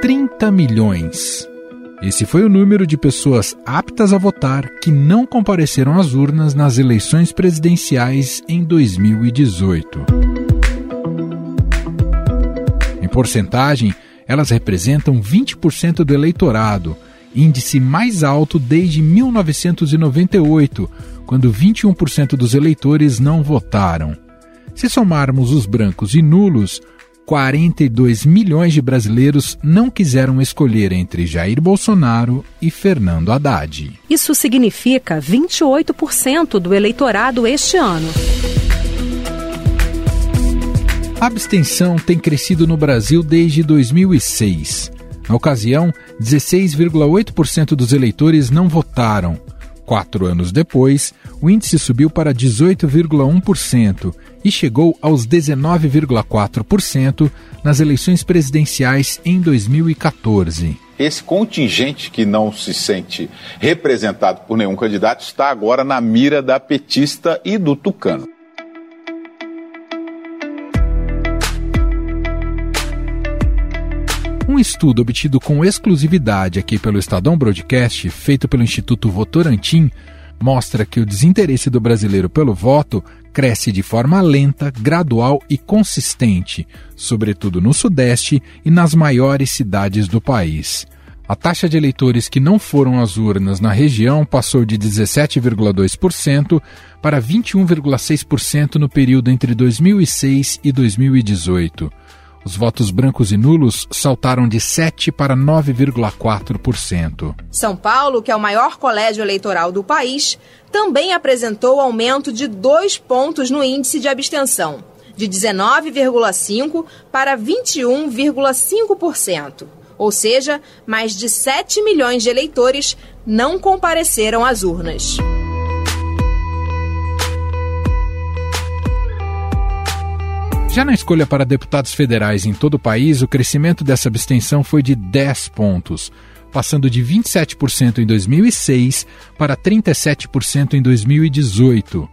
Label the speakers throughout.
Speaker 1: 30 milhões. Esse foi o número de pessoas aptas a votar que não compareceram às urnas nas eleições presidenciais em 2018. Em porcentagem, elas representam 20% do eleitorado, índice mais alto desde 1998, quando 21% dos eleitores não votaram. Se somarmos os brancos e nulos, 42 milhões de brasileiros não quiseram escolher entre Jair Bolsonaro e Fernando Haddad.
Speaker 2: Isso significa 28% do eleitorado este ano.
Speaker 1: A abstenção tem crescido no Brasil desde 2006. Na ocasião, 16,8% dos eleitores não votaram. Quatro anos depois, o índice subiu para 18,1% e chegou aos 19,4% nas eleições presidenciais em 2014.
Speaker 3: Esse contingente que não se sente representado por nenhum candidato está agora na mira da petista e do tucano.
Speaker 1: Um estudo obtido com exclusividade aqui pelo Estadão Broadcast, feito pelo Instituto Votorantim, mostra que o desinteresse do brasileiro pelo voto cresce de forma lenta, gradual e consistente, sobretudo no Sudeste e nas maiores cidades do país. A taxa de eleitores que não foram às urnas na região passou de 17,2% para 21,6% no período entre 2006 e 2018. Os votos brancos e nulos saltaram de 7 para 9,4%.
Speaker 4: São Paulo, que é o maior colégio eleitoral do país, também apresentou aumento de dois pontos no índice de abstenção, de 19,5% para 21,5%. Ou seja, mais de 7 milhões de eleitores não compareceram às urnas.
Speaker 1: Já na escolha para deputados federais em todo o país, o crescimento dessa abstenção foi de 10 pontos, passando de 27% em 2006 para 37% em 2018.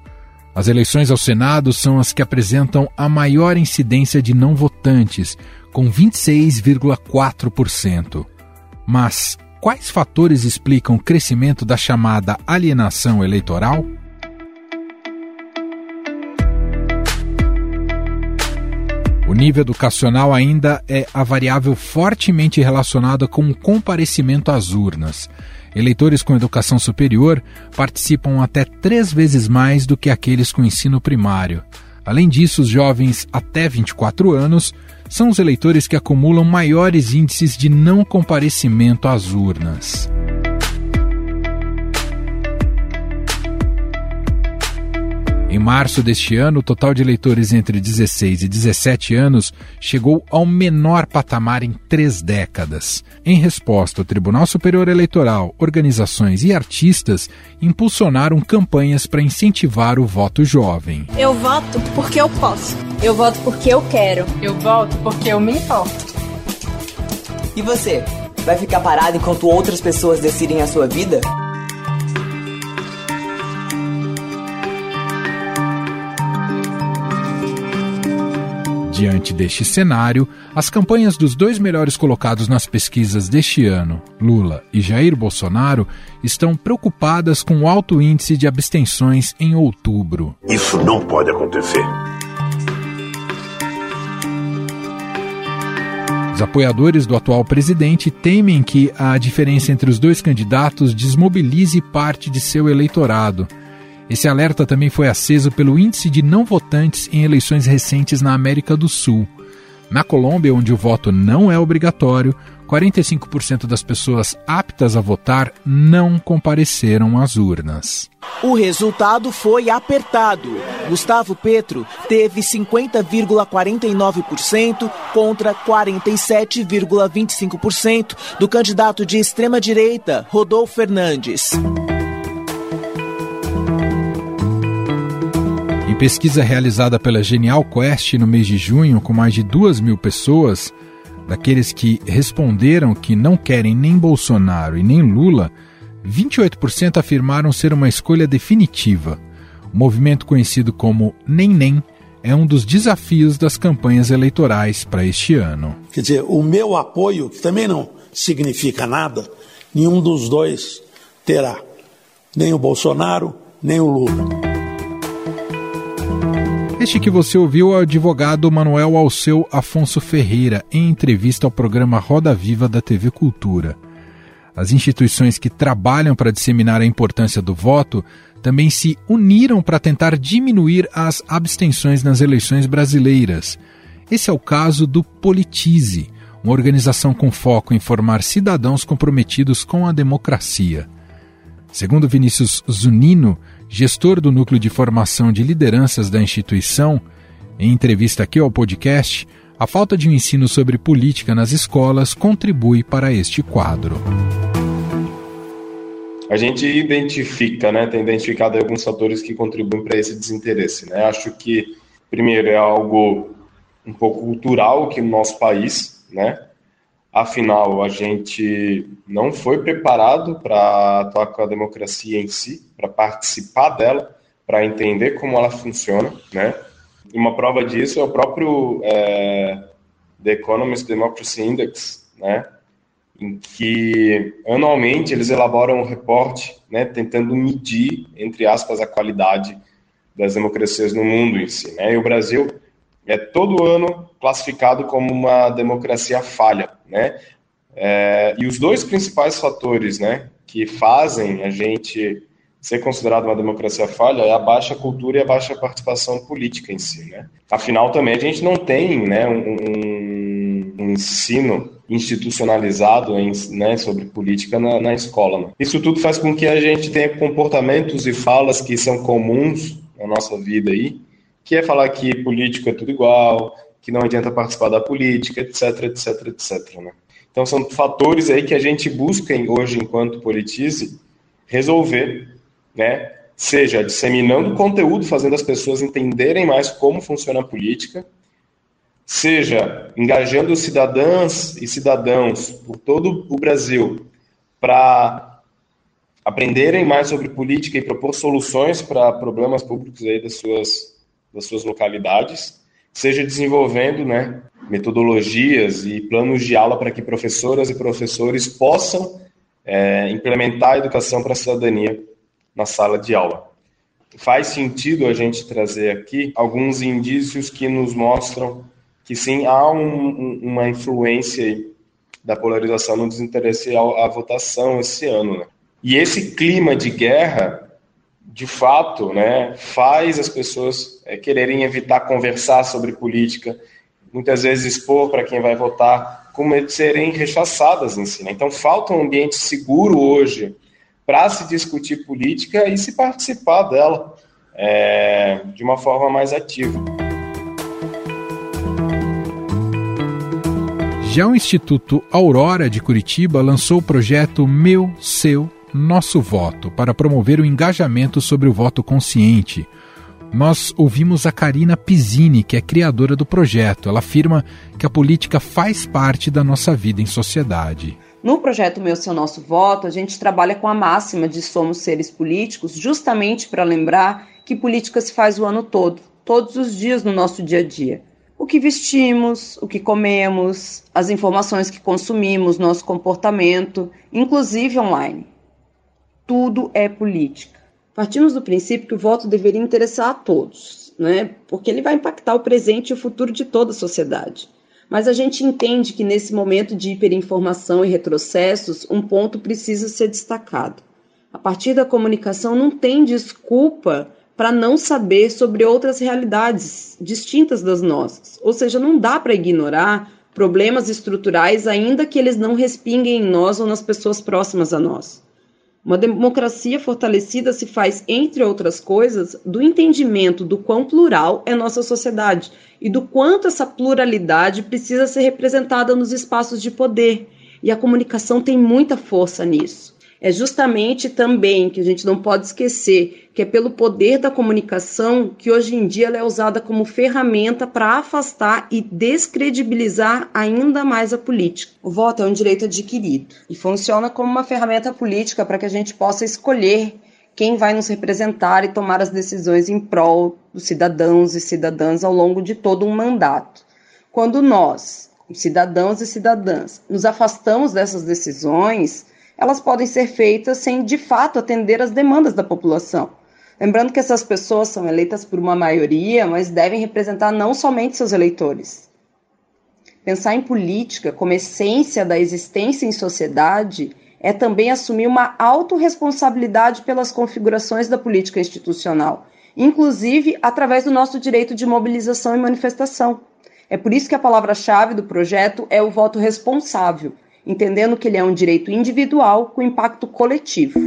Speaker 1: As eleições ao Senado são as que apresentam a maior incidência de não votantes, com 26,4%. Mas quais fatores explicam o crescimento da chamada alienação eleitoral? Nível educacional ainda é a variável fortemente relacionada com o comparecimento às urnas. Eleitores com educação superior participam até três vezes mais do que aqueles com ensino primário. Além disso, os jovens até 24 anos são os eleitores que acumulam maiores índices de não comparecimento às urnas. Em março deste ano, o total de eleitores entre 16 e 17 anos chegou ao menor patamar em três décadas. Em resposta, o Tribunal Superior Eleitoral, organizações e artistas impulsionaram campanhas para incentivar o voto jovem.
Speaker 5: Eu voto porque eu posso. Eu voto porque eu quero.
Speaker 6: Eu voto porque eu me importo.
Speaker 7: E você? Vai ficar parado enquanto outras pessoas decidem a sua vida?
Speaker 1: Diante deste cenário, as campanhas dos dois melhores colocados nas pesquisas deste ano, Lula e Jair Bolsonaro, estão preocupadas com o alto índice de abstenções em outubro.
Speaker 8: Isso não pode acontecer.
Speaker 1: Os apoiadores do atual presidente temem que a diferença entre os dois candidatos desmobilize parte de seu eleitorado esse alerta também foi aceso pelo índice de não votantes em eleições recentes na América do Sul. Na Colômbia, onde o voto não é obrigatório, 45% das pessoas aptas a votar não compareceram às urnas.
Speaker 9: O resultado foi apertado. Gustavo Petro teve 50,49% contra 47,25% do candidato de extrema-direita, Rodolfo Fernandes.
Speaker 1: Em pesquisa realizada pela Genial Quest no mês de junho, com mais de duas mil pessoas, daqueles que responderam que não querem nem Bolsonaro e nem Lula, 28% afirmaram ser uma escolha definitiva. O movimento conhecido como Nem Nem é um dos desafios das campanhas eleitorais para este ano.
Speaker 10: Quer dizer, o meu apoio, que também não significa nada, nenhum dos dois terá. Nem o Bolsonaro, nem o Lula.
Speaker 1: Este que você ouviu é o advogado Manuel Alceu Afonso Ferreira, em entrevista ao programa Roda Viva da TV Cultura. As instituições que trabalham para disseminar a importância do voto também se uniram para tentar diminuir as abstenções nas eleições brasileiras. Esse é o caso do Politize, uma organização com foco em formar cidadãos comprometidos com a democracia. Segundo Vinícius Zunino, gestor do núcleo de formação de lideranças da instituição, em entrevista aqui ao podcast, a falta de um ensino sobre política nas escolas contribui para este quadro.
Speaker 11: A gente identifica, né, tem identificado alguns fatores que contribuem para esse desinteresse. Né? Acho que, primeiro, é algo um pouco cultural aqui no nosso país, né? Afinal, a gente não foi preparado para atuar com a democracia em si, para participar dela, para entender como ela funciona, né? Uma prova disso é o próprio é, The Economist Democracy Index, né? Em que anualmente eles elaboram um reporte, né, tentando medir, entre aspas, a qualidade das democracias no mundo em si, né? E o Brasil é todo ano classificado como uma democracia falha, né? É, e os dois principais fatores, né, que fazem a gente ser considerado uma democracia falha é a baixa cultura e a baixa participação política em si, né? Afinal, também a gente não tem, né, um, um ensino institucionalizado em, né, sobre política na, na escola. Né? Isso tudo faz com que a gente tenha comportamentos e falas que são comuns na nossa vida aí, que é falar que político é tudo igual, que não adianta participar da política, etc, etc, etc. Né? Então são fatores aí que a gente busca hoje, enquanto politize, resolver, né? seja disseminando conteúdo, fazendo as pessoas entenderem mais como funciona a política, seja engajando cidadãs e cidadãos por todo o Brasil para aprenderem mais sobre política e propor soluções para problemas públicos aí das suas das suas localidades, seja desenvolvendo né, metodologias e planos de aula para que professoras e professores possam é, implementar a educação para a cidadania na sala de aula. Faz sentido a gente trazer aqui alguns indícios que nos mostram que sim, há um, uma influência da polarização no desinteresse à, votação esse ano. Né? E esse clima de guerra de fato, né, faz as pessoas é, quererem evitar conversar sobre política, muitas vezes expor para quem vai votar, com medo de serem rechaçadas em si. Né? Então, falta um ambiente seguro hoje para se discutir política e se participar dela é, de uma forma mais ativa.
Speaker 1: Já o Instituto Aurora de Curitiba lançou o projeto Meu, Seu, nosso voto para promover o engajamento sobre o voto consciente. Nós ouvimos a Karina Pizzini, que é criadora do projeto. Ela afirma que a política faz parte da nossa vida em sociedade.
Speaker 12: No projeto Meu Seu Nosso Voto, a gente trabalha com a máxima de somos seres políticos, justamente para lembrar que política se faz o ano todo, todos os dias no nosso dia a dia. O que vestimos, o que comemos, as informações que consumimos, nosso comportamento, inclusive online tudo é política. Partimos do princípio que o voto deveria interessar a todos, né? porque ele vai impactar o presente e o futuro de toda a sociedade. Mas a gente entende que nesse momento de hiperinformação e retrocessos, um ponto precisa ser destacado. A partir da comunicação não tem desculpa para não saber sobre outras realidades distintas das nossas. Ou seja, não dá para ignorar problemas estruturais, ainda que eles não respinguem em nós ou nas pessoas próximas a nós. Uma democracia fortalecida se faz, entre outras coisas, do entendimento do quão plural é nossa sociedade e do quanto essa pluralidade precisa ser representada nos espaços de poder. E a comunicação tem muita força nisso é justamente também que a gente não pode esquecer que é pelo poder da comunicação que hoje em dia ela é usada como ferramenta para afastar e descredibilizar ainda mais a política. O voto é um direito adquirido e funciona como uma ferramenta política para que a gente possa escolher quem vai nos representar e tomar as decisões em prol dos cidadãos e cidadãs ao longo de todo um mandato. Quando nós, cidadãos e cidadãs, nos afastamos dessas decisões, elas podem ser feitas sem de fato atender às demandas da população. Lembrando que essas pessoas são eleitas por uma maioria, mas devem representar não somente seus eleitores. Pensar em política como essência da existência em sociedade é também assumir uma autorresponsabilidade pelas configurações da política institucional, inclusive através do nosso direito de mobilização e manifestação. É por isso que a palavra-chave do projeto é o voto responsável, entendendo que ele é um direito individual com impacto coletivo.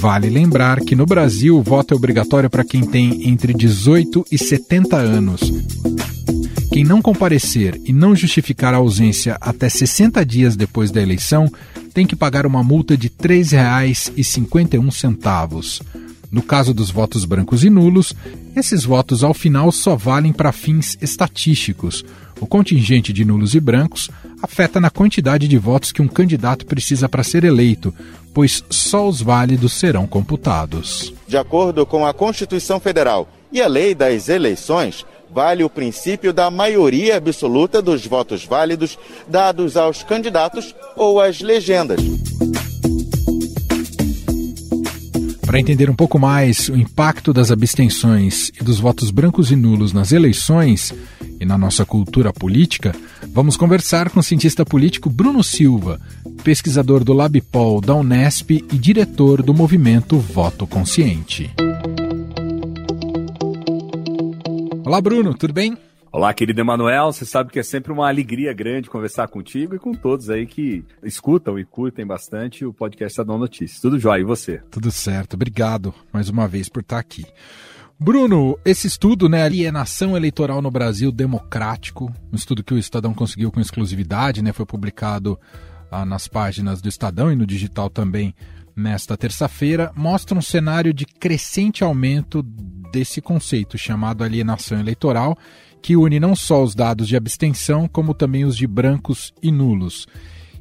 Speaker 1: Vale lembrar que no Brasil o voto é obrigatório para quem tem entre 18 e 70 anos. Quem não comparecer e não justificar a ausência até 60 dias depois da eleição tem que pagar uma multa de R$ 3,51. No caso dos votos brancos e nulos, esses votos ao final só valem para fins estatísticos. O contingente de nulos e brancos afeta na quantidade de votos que um candidato precisa para ser eleito, pois só os válidos serão computados.
Speaker 13: De acordo com a Constituição Federal e a Lei das Eleições, vale o princípio da maioria absoluta dos votos válidos dados aos candidatos ou às legendas.
Speaker 1: Para entender um pouco mais o impacto das abstenções e dos votos brancos e nulos nas eleições e na nossa cultura política, vamos conversar com o cientista político Bruno Silva, pesquisador do Labpol da Unesp e diretor do movimento Voto Consciente. Olá, Bruno, tudo bem?
Speaker 14: Olá, querido Emanuel. Você sabe que é sempre uma alegria grande conversar contigo e com todos aí que escutam e curtem bastante o podcast Estadão Notícias. Tudo jóia, e você?
Speaker 1: Tudo certo. Obrigado mais uma vez por estar aqui. Bruno, esse estudo, né, alienação eleitoral no Brasil democrático, um estudo que o Estadão conseguiu com exclusividade, né, foi publicado ah, nas páginas do Estadão e no digital também nesta terça-feira, mostra um cenário de crescente aumento desse conceito chamado alienação eleitoral, que une não só os dados de abstenção, como também os de brancos e nulos.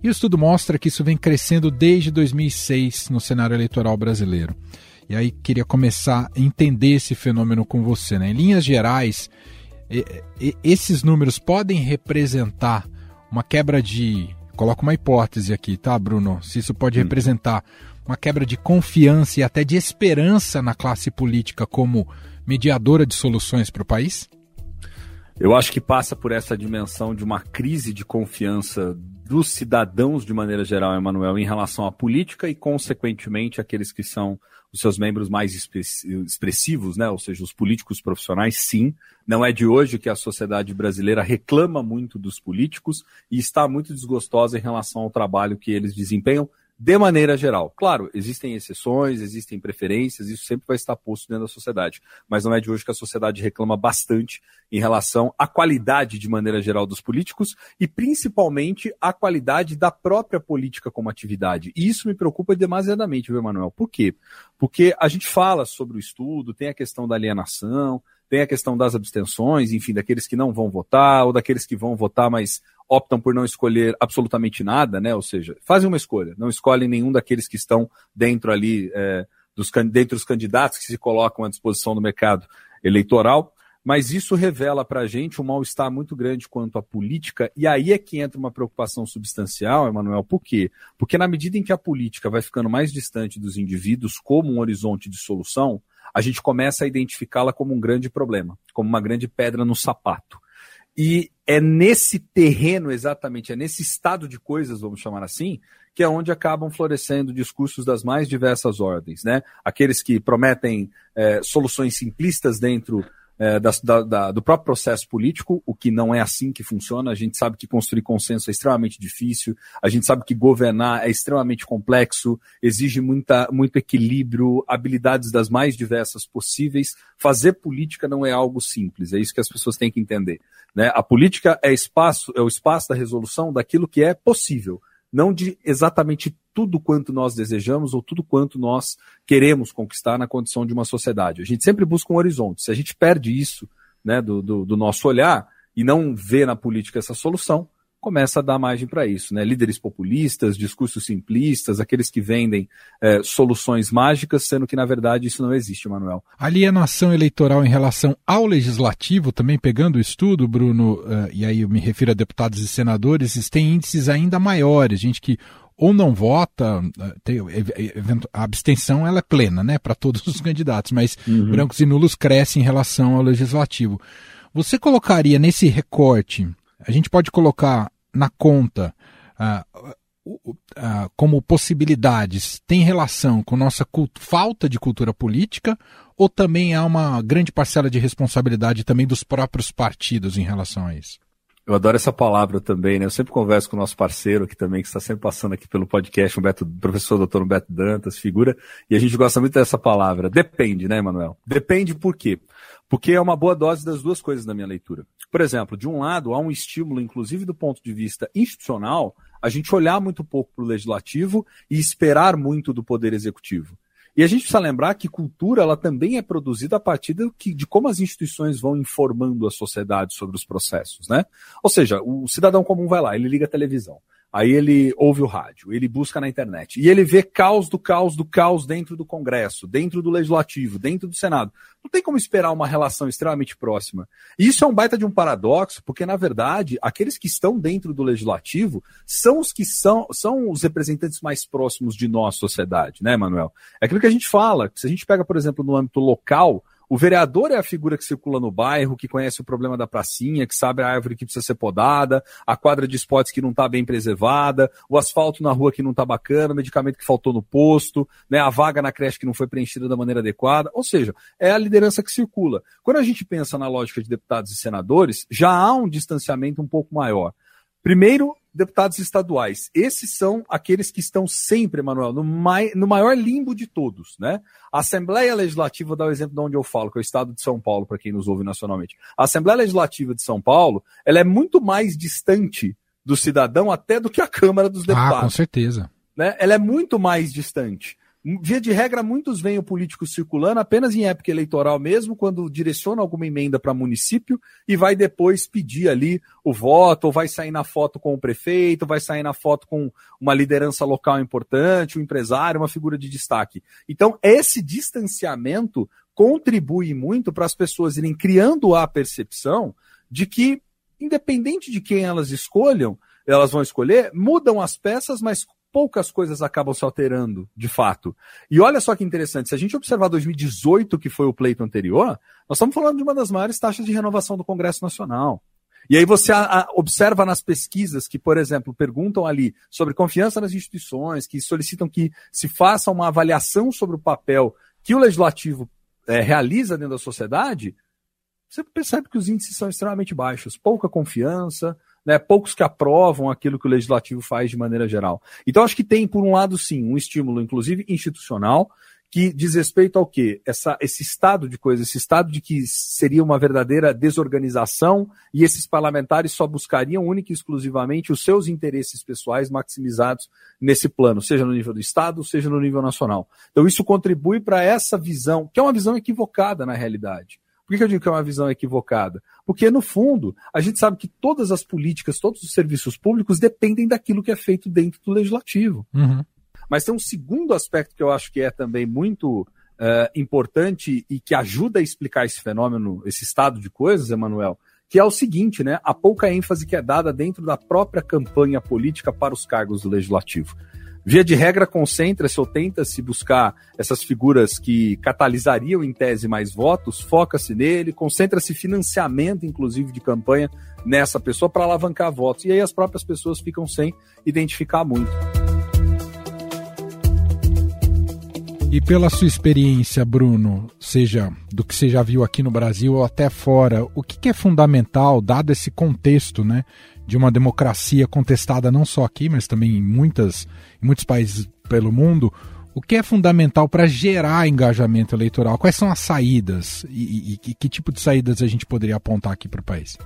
Speaker 1: E o estudo mostra que isso vem crescendo desde 2006 no cenário eleitoral brasileiro. E aí queria começar a entender esse fenômeno com você. Né? Em linhas gerais, esses números podem representar uma quebra de. Coloco uma hipótese aqui, tá, Bruno? Se isso pode hum. representar uma quebra de confiança e até de esperança na classe política como mediadora de soluções para o país?
Speaker 14: Eu acho que passa por essa dimensão de uma crise de confiança dos cidadãos de maneira geral, Emanuel, em relação à política e, consequentemente, aqueles que são os seus membros mais expressivos, né? ou seja, os políticos profissionais, sim. Não é de hoje que a sociedade brasileira reclama muito dos políticos e está muito desgostosa em relação ao trabalho que eles desempenham, de maneira geral. Claro, existem exceções, existem preferências, isso sempre vai estar posto dentro da sociedade. Mas não é de hoje que a sociedade reclama bastante em relação à qualidade, de maneira geral, dos políticos e principalmente a qualidade da própria política como atividade. E isso me preocupa demasiadamente, viu, Emanuel? Por quê? Porque a gente fala sobre o estudo, tem a questão da alienação, tem a questão das abstenções, enfim, daqueles que não vão votar, ou daqueles que vão votar, mas optam por não escolher absolutamente nada, né? Ou seja, fazem uma escolha, não escolhem nenhum daqueles que estão dentro ali, é, dos, dentre os candidatos que se colocam à disposição do mercado eleitoral. Mas isso revela para a gente um mal-estar muito grande quanto à política, e aí é que entra uma preocupação substancial, Emanuel. Por quê? Porque na medida em que a política vai ficando mais distante dos indivíduos como um horizonte de solução, a gente começa a identificá-la como um grande problema, como uma grande pedra no sapato. E é nesse terreno, exatamente, é nesse estado de coisas, vamos chamar assim, que é onde acabam florescendo discursos das mais diversas ordens, né? Aqueles que prometem é, soluções simplistas dentro é, da, da, do próprio processo político, o que não é assim que funciona. A gente sabe que construir consenso é extremamente difícil, a gente sabe que governar é extremamente complexo, exige muita, muito equilíbrio, habilidades das mais diversas possíveis. Fazer política não é algo simples, é isso que as pessoas têm que entender. Né? A política é espaço, é o espaço da resolução daquilo que é possível não de exatamente tudo quanto nós desejamos ou tudo quanto nós queremos conquistar na condição de uma sociedade. A gente sempre busca um horizonte. Se a gente perde isso né, do, do, do nosso olhar e não vê na política essa solução, começa a dar margem para isso, né? Líderes populistas, discursos simplistas, aqueles que vendem é, soluções mágicas, sendo que na verdade isso não existe, Manuel.
Speaker 1: Alienação eleitoral em relação ao legislativo, também pegando o estudo, Bruno, uh, e aí eu me refiro a deputados e senadores, tem índices ainda maiores, gente que ou não vota, tem, a abstenção ela é plena, né, para todos os candidatos, mas uhum. brancos e nulos crescem em relação ao legislativo. Você colocaria nesse recorte, a gente pode colocar na conta uh, uh, como possibilidades, tem relação com nossa falta de cultura política ou também há uma grande parcela de responsabilidade também dos próprios partidos em relação a isso?
Speaker 14: Eu adoro essa palavra também, né? Eu sempre converso com o nosso parceiro aqui também, que está sempre passando aqui pelo podcast, o Beto, professor doutor Beto Dantas, figura, e a gente gosta muito dessa palavra. Depende, né, Manuel? Depende por quê? Porque é uma boa dose das duas coisas na minha leitura. Por exemplo, de um lado, há um estímulo, inclusive do ponto de vista institucional, a gente olhar muito pouco para o legislativo e esperar muito do poder executivo. E a gente precisa lembrar que cultura ela também é produzida a partir do que, de como as instituições vão informando a sociedade sobre os processos, né? Ou seja, o cidadão comum vai lá, ele liga a televisão. Aí ele ouve o rádio, ele busca na internet e ele vê caos do caos do caos dentro do Congresso, dentro do Legislativo, dentro do Senado. Não tem como esperar uma relação extremamente próxima. E isso é um baita de um paradoxo, porque na verdade aqueles que estão dentro do Legislativo são os que são, são os representantes mais próximos de nós, sociedade, né, Manuel? É aquilo que a gente fala. Se a gente pega, por exemplo, no âmbito local, o vereador é a figura que circula no bairro, que conhece o problema da pracinha, que sabe a árvore que precisa ser podada, a quadra de esportes que não está bem preservada, o asfalto na rua que não está bacana, o medicamento que faltou no posto, né, a vaga na creche que não foi preenchida da maneira adequada. Ou seja, é a liderança que circula. Quando a gente pensa na lógica de deputados e senadores, já há um distanciamento um pouco maior. Primeiro, deputados estaduais. Esses são aqueles que estão sempre, Emanuel, no, mai, no maior limbo de todos, né? A Assembleia Legislativa, vou dar o exemplo de onde eu falo, que é o estado de São Paulo, para quem nos ouve nacionalmente. A Assembleia Legislativa de São Paulo, ela é muito mais distante do cidadão até do que a Câmara dos Deputados.
Speaker 1: Ah, com certeza.
Speaker 14: Né? Ela é muito mais distante. Via de regra, muitos veem o político circulando apenas em época eleitoral mesmo, quando direciona alguma emenda para município e vai depois pedir ali o voto, ou vai sair na foto com o prefeito, vai sair na foto com uma liderança local importante, um empresário, uma figura de destaque. Então, esse distanciamento contribui muito para as pessoas irem criando a percepção de que, independente de quem elas escolham, elas vão escolher, mudam as peças, mas poucas coisas acabam se alterando, de fato. E olha só que interessante, se a gente observar 2018, que foi o pleito anterior, nós estamos falando de uma das maiores taxas de renovação do Congresso Nacional. E aí você a, a, observa nas pesquisas que, por exemplo, perguntam ali sobre confiança nas instituições, que solicitam que se faça uma avaliação sobre o papel que o legislativo é, realiza dentro da sociedade, você percebe que os índices são extremamente baixos, pouca confiança, né, poucos que aprovam aquilo que o legislativo faz de maneira geral. Então, acho que tem, por um lado, sim, um estímulo, inclusive institucional, que diz respeito ao quê? Essa, esse estado de coisa, esse estado de que seria uma verdadeira desorganização e esses parlamentares só buscariam única e exclusivamente os seus interesses pessoais maximizados nesse plano, seja no nível do Estado, seja no nível nacional. Então, isso contribui para essa visão, que é uma visão equivocada na realidade. Por que eu digo que é uma visão equivocada? Porque, no fundo, a gente sabe que todas as políticas, todos os serviços públicos dependem daquilo que é feito dentro do legislativo. Uhum. Mas tem um segundo aspecto que eu acho que é também muito uh, importante e que ajuda a explicar esse fenômeno, esse estado de coisas, Emanuel, que é o seguinte, né? A pouca ênfase que é dada dentro da própria campanha política para os cargos do legislativo. Via de regra, concentra-se ou tenta-se buscar essas figuras que catalisariam em tese mais votos, foca-se nele, concentra-se financiamento, inclusive, de campanha nessa pessoa para alavancar votos. E aí as próprias pessoas ficam sem identificar muito.
Speaker 1: E pela sua experiência, Bruno, seja do que você já viu aqui no Brasil ou até fora, o que, é fundamental, dado esse contexto né, de uma democracia contestada não só aqui, mas também em, muitas, em muitos países pelo mundo, o que é fundamental para gerar engajamento eleitoral? Quais são as saídas e, e, e, que tipo de saídas a gente poderia apontar aqui para o país?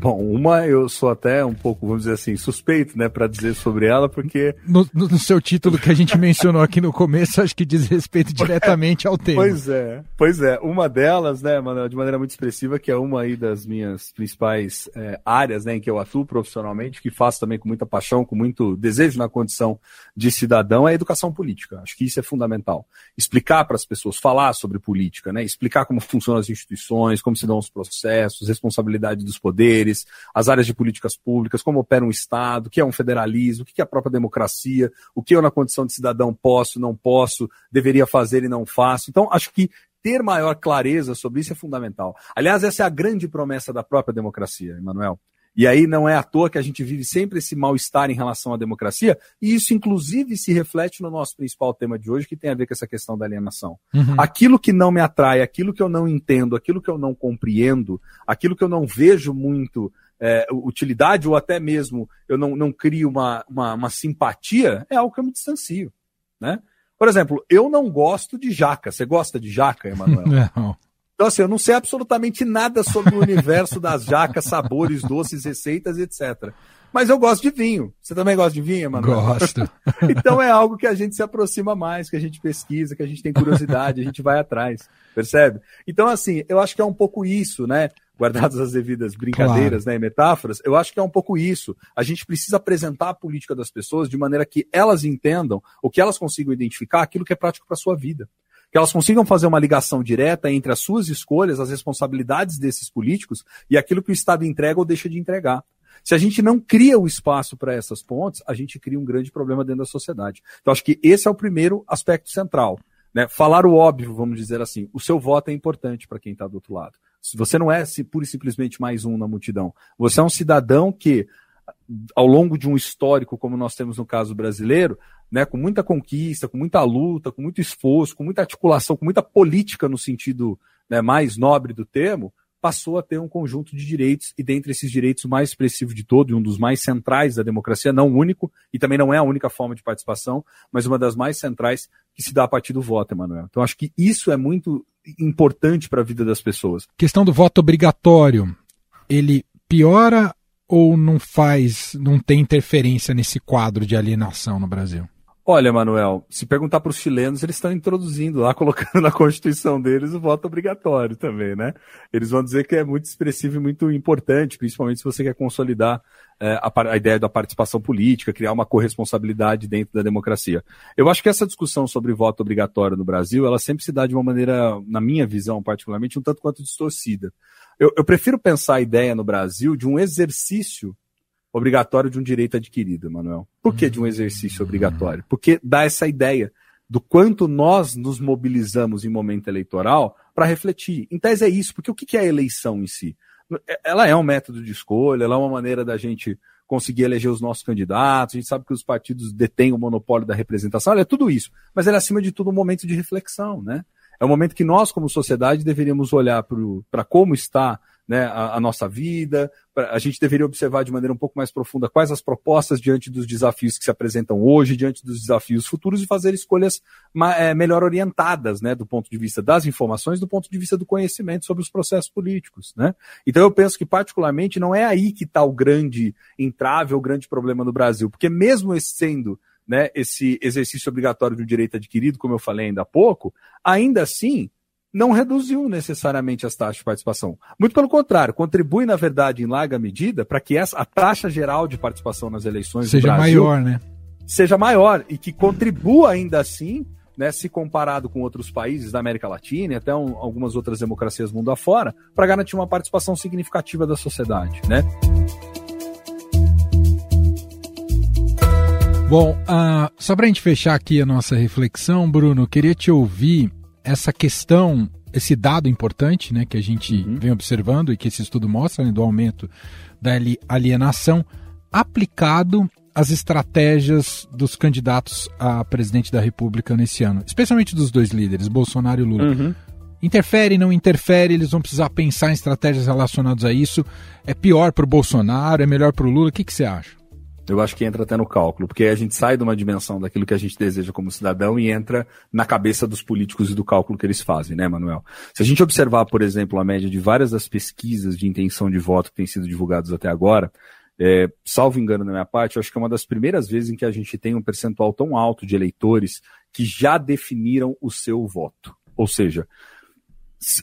Speaker 14: Bom, uma eu sou até um pouco, vamos dizer assim, suspeito, né, para dizer sobre ela, porque.
Speaker 1: No, no, no, seu título que a gente mencionou aqui no começo, acho que diz respeito diretamente ao tema.
Speaker 14: Pois é, pois é. Uma delas, né, Manuel, de maneira muito expressiva, que é uma aí das minhas principais é, áreas, né, em que eu atuo profissionalmente, que faço também com muita paixão, com muito desejo na condição de cidadão, é a educação política. Acho que isso é fundamental. Explicar para as pessoas, falar sobre política, né, explicar como funcionam as instituições, como se dão os processos, responsabilidade dos poderes as áreas de políticas públicas, como opera um Estado, o que é um federalismo, o que é a própria democracia, o que eu, na condição de cidadão, posso, não posso, deveria fazer e não faço. Então, acho que ter maior clareza sobre isso é fundamental. Aliás, essa é a grande promessa da própria democracia, Emanuel. E aí não é à toa que a gente vive sempre esse mal-estar em relação à democracia, e isso inclusive se reflete no nosso principal tema de hoje, que tem a ver com essa questão da alienação. Uhum. Aquilo que não me atrai, aquilo que eu não entendo, aquilo que eu não compreendo, aquilo que eu não vejo muito é, utilidade, ou até mesmo eu não, não crio uma, uma, uma simpatia, é algo que eu me distancio. Né? Por exemplo, eu não gosto de jaca. Você gosta de jaca, Emanuel? Não. Então, assim, eu não sei absolutamente nada sobre o universo das jacas, sabores, doces, receitas, etc. Mas eu gosto de vinho. Você também gosta de vinho, mano?
Speaker 1: Gosto.
Speaker 14: então é algo que a gente se aproxima mais, que a gente pesquisa, que a gente tem curiosidade, a gente vai atrás, percebe? Então, assim, eu acho que é um pouco isso, né? Guardadas as devidas brincadeiras claro. né, e metáforas, eu acho que é um pouco isso. A gente precisa apresentar a política das pessoas de maneira que elas entendam, ou que elas consigam identificar aquilo que é prático para a sua vida que elas consigam fazer uma ligação direta entre as suas escolhas, as responsabilidades desses políticos e aquilo que o Estado entrega ou deixa de entregar. Se a gente não cria o espaço para essas pontes, a gente cria um grande problema dentro da sociedade. Então, acho que esse é o primeiro aspecto central. Né? Falar o óbvio, vamos dizer assim. O seu voto é importante para quem está do outro lado. Você não é pura e simplesmente mais um na multidão. Você é um cidadão que, ao longo de um histórico, como nós temos no caso brasileiro, né, com muita conquista, com muita luta, com muito esforço, com muita articulação, com muita política no sentido né, mais nobre do termo, passou a ter um conjunto de direitos, e dentre esses direitos, o mais expressivo de todo, e um dos mais centrais da democracia, não único, e também não é a única forma de participação, mas uma das mais centrais que se dá a partir do voto, Emanuel. Então, acho que isso é muito importante para a vida das pessoas.
Speaker 1: Questão do voto obrigatório, ele piora ou não faz, não tem interferência nesse quadro de alienação no Brasil?
Speaker 14: Olha, Manuel, se perguntar para os chilenos, eles estão introduzindo lá, colocando na Constituição deles o voto obrigatório também, né? Eles vão dizer que é muito expressivo e muito importante, principalmente se você quer consolidar é, a, a, ideia da participação política, criar uma corresponsabilidade dentro da democracia. Eu acho que essa discussão sobre voto obrigatório no Brasil, ela sempre se dá de uma maneira, na minha visão particularmente, um tanto quanto distorcida. Eu, eu prefiro pensar a ideia no Brasil de um exercício obrigatório de um direito adquirido, Manuel. Por que de um exercício obrigatório? Porque dá essa ideia do quanto nós nos mobilizamos em momento eleitoral para refletir. Em tese é isso, porque o que é a eleição em si? Ela é um método de escolha, ela é uma maneira da gente conseguir eleger os nossos candidatos, a gente sabe que os partidos detêm o monopólio da representação, ela é tudo isso. Mas ela é, acima de tudo, um momento de reflexão, né? É um momento que nós, como sociedade, deveríamos olhar para como está né, a, a, nossa vida. A gente deveria observar de maneira um pouco mais profunda quais as propostas diante dos desafios que se apresentam hoje, diante dos desafios futuros, e fazer escolhas é, melhor orientadas, né, do ponto de vista das informações, do ponto de vista do conhecimento sobre os processos políticos. Né? Então eu penso que, particularmente, não é aí que está o grande entrave, o grande problema no Brasil, porque mesmo sendo né, esse exercício obrigatório do direito adquirido, como eu falei ainda há pouco, ainda assim não reduziu necessariamente as taxas de participação. Muito pelo contrário, contribui, na verdade, em larga medida, para que essa, a taxa geral de participação nas eleições
Speaker 1: seja Brasil, maior, né?
Speaker 14: Seja maior e que contribua ainda assim, né, se comparado com outros países da América Latina e até um, algumas outras democracias mundo afora, para garantir uma participação significativa da sociedade, né?
Speaker 1: Bom, uh, só para a gente fechar aqui a nossa reflexão, Bruno, queria te ouvir essa questão, esse dado importante né, que a gente uhum. vem observando e que esse estudo mostra né, do aumento da alienação aplicado às estratégias dos candidatos a presidente da República nesse ano, especialmente dos dois líderes, Bolsonaro e Lula. Uhum. Interfere, não interfere, eles vão precisar pensar em estratégias relacionadas a isso. É pior para o Bolsonaro, é melhor para o Lula? O que, que você acha?
Speaker 14: Eu acho que entra até no cálculo, porque a gente sai de uma dimensão daquilo que a gente deseja como cidadão e entra na cabeça dos políticos e do cálculo que eles fazem, né, Manuel? Se a gente observar, por exemplo, a média de várias das pesquisas de intenção de voto que têm sido divulgadas até agora, é, salvo engano da minha parte, eu acho que é uma das primeiras vezes em que a gente tem um percentual tão alto de eleitores que já definiram o seu voto. Ou seja,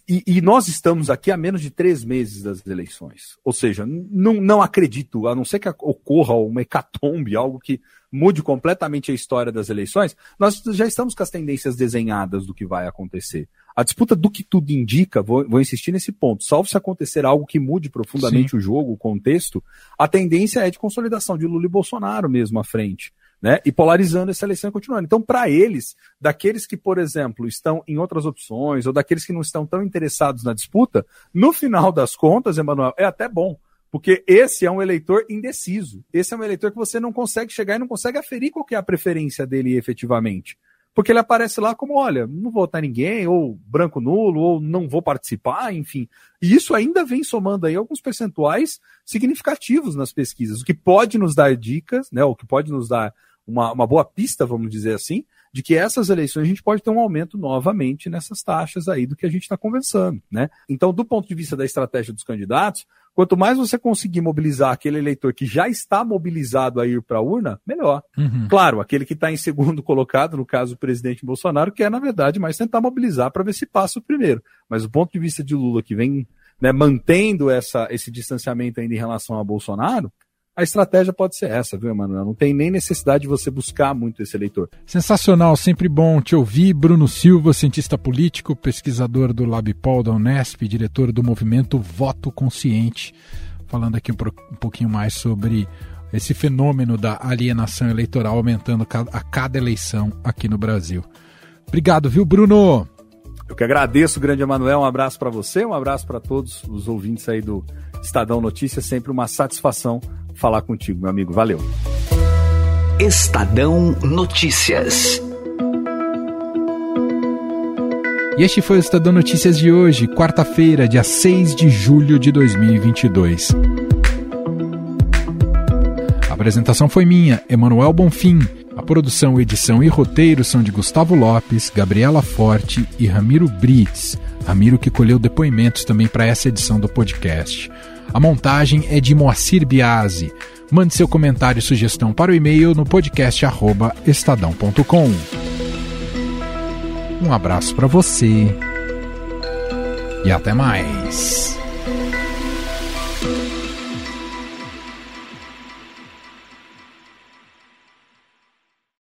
Speaker 14: e, e, nós estamos aqui há menos de três meses das eleições. Ou seja, não, não acredito, a não ser que ocorra uma hecatombe, algo que mude completamente a história das eleições, nós já estamos com as tendências desenhadas do que vai acontecer. A disputa do que tudo indica, vou, vou insistir nesse ponto, salvo se acontecer algo que mude profundamente Sim. o jogo, o contexto, a tendência é de consolidação de Lula e Bolsonaro mesmo à frente né? E polarizando essa eleição e continuando. Então, para eles, daqueles que, por exemplo, estão em outras opções, ou daqueles que não estão tão interessados na disputa, no final das contas, Emanuel, é até bom. Porque esse é um eleitor indeciso. Esse é um eleitor que você não consegue chegar e não consegue aferir qual é a preferência dele efetivamente porque ele aparece lá como, olha, não vou votar ninguém, ou branco nulo, ou não vou participar, enfim. E isso ainda vem somando aí alguns percentuais significativos nas pesquisas, o que pode nos dar dicas, né, o que pode nos dar uma, uma boa pista, vamos dizer assim, de que essas eleições a gente pode ter um aumento novamente nessas taxas aí do que a gente está conversando, né? Então, do ponto de vista da estratégia dos candidatos, quanto mais você conseguir mobilizar aquele eleitor que já está mobilizado a ir para a urna, melhor. Uhum. Claro, aquele que está em segundo colocado, no caso o presidente Bolsonaro, quer, na verdade, mais tentar mobilizar para ver se passa o primeiro. Mas do ponto de vista de Lula, que vem né, mantendo essa, esse distanciamento ainda em relação a Bolsonaro, a estratégia pode ser essa, viu, Emanuel? Não tem nem necessidade de você buscar muito esse eleitor.
Speaker 1: Sensacional, sempre bom te ouvir. Bruno Silva, cientista político, pesquisador do LabPol da Unesp, diretor do movimento Voto Consciente, falando aqui um, pouquinho mais sobre esse fenômeno da alienação eleitoral aumentando a cada eleição aqui no Brasil. Obrigado, viu, Bruno?
Speaker 14: Eu que agradeço, grande Emanuel. Um abraço para você, um abraço para todos os ouvintes aí do Estadão Notícias. Sempre uma satisfação falar contigo, meu amigo. Valeu.
Speaker 15: Estadão Notícias.
Speaker 1: E este foi o Estadão Notícias de hoje, quarta-feira, dia 6 de julho de 2022. A apresentação foi minha, Emanuel Bonfim. A produção, edição e roteiro são de Gustavo Lopes, Gabriela Forte e Ramiro Brits. Ramiro que colheu depoimentos também para essa edição do podcast. A montagem é de Moacir Biasi. Mande seu comentário e sugestão para o e-mail no podcast estadão.com. Um abraço para você e até mais.